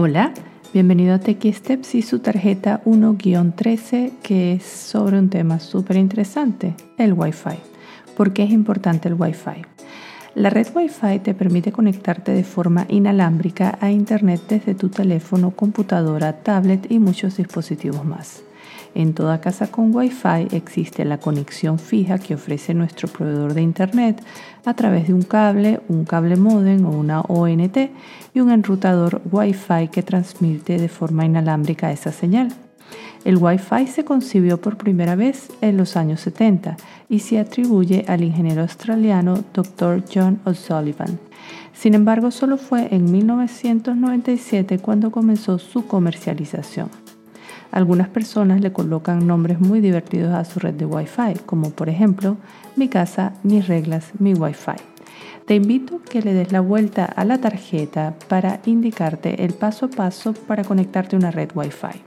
Hola, bienvenido a Techie Steps y su tarjeta 1-13 que es sobre un tema súper interesante, el Wi-Fi. ¿Por qué es importante el Wi-Fi? La red Wi-Fi te permite conectarte de forma inalámbrica a Internet desde tu teléfono, computadora, tablet y muchos dispositivos más. En toda casa con Wi-Fi existe la conexión fija que ofrece nuestro proveedor de Internet a través de un cable, un cable modem o una ONT y un enrutador Wi-Fi que transmite de forma inalámbrica esa señal. El Wi-Fi se concibió por primera vez en los años 70 y se atribuye al ingeniero australiano Dr. John O'Sullivan. Sin embargo, solo fue en 1997 cuando comenzó su comercialización. Algunas personas le colocan nombres muy divertidos a su red de Wi-Fi, como por ejemplo mi casa, mis reglas, mi Wi-Fi. Te invito a que le des la vuelta a la tarjeta para indicarte el paso a paso para conectarte a una red Wi-Fi.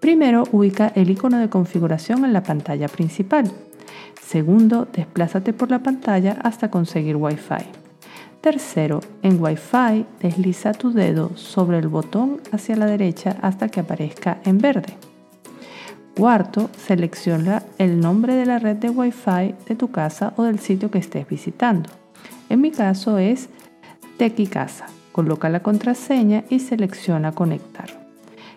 Primero, ubica el icono de configuración en la pantalla principal. Segundo, desplázate por la pantalla hasta conseguir Wi-Fi. Tercero, en Wi-Fi desliza tu dedo sobre el botón hacia la derecha hasta que aparezca en verde. Cuarto, selecciona el nombre de la red de Wi-Fi de tu casa o del sitio que estés visitando. En mi caso es Casa. Coloca la contraseña y selecciona conectar.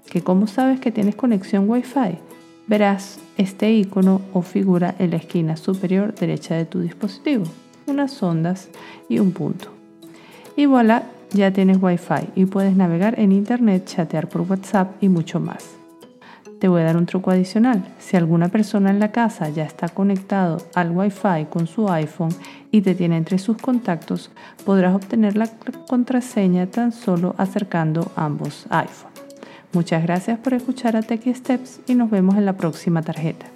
¿Que cómo sabes que tienes conexión Wi-Fi? Verás este icono o figura en la esquina superior derecha de tu dispositivo unas ondas y un punto. Y voilà, ya tienes Wi-Fi y puedes navegar en Internet, chatear por WhatsApp y mucho más. Te voy a dar un truco adicional. Si alguna persona en la casa ya está conectado al Wi-Fi con su iPhone y te tiene entre sus contactos, podrás obtener la contraseña tan solo acercando ambos iPhones. Muchas gracias por escuchar a Techie Steps y nos vemos en la próxima tarjeta.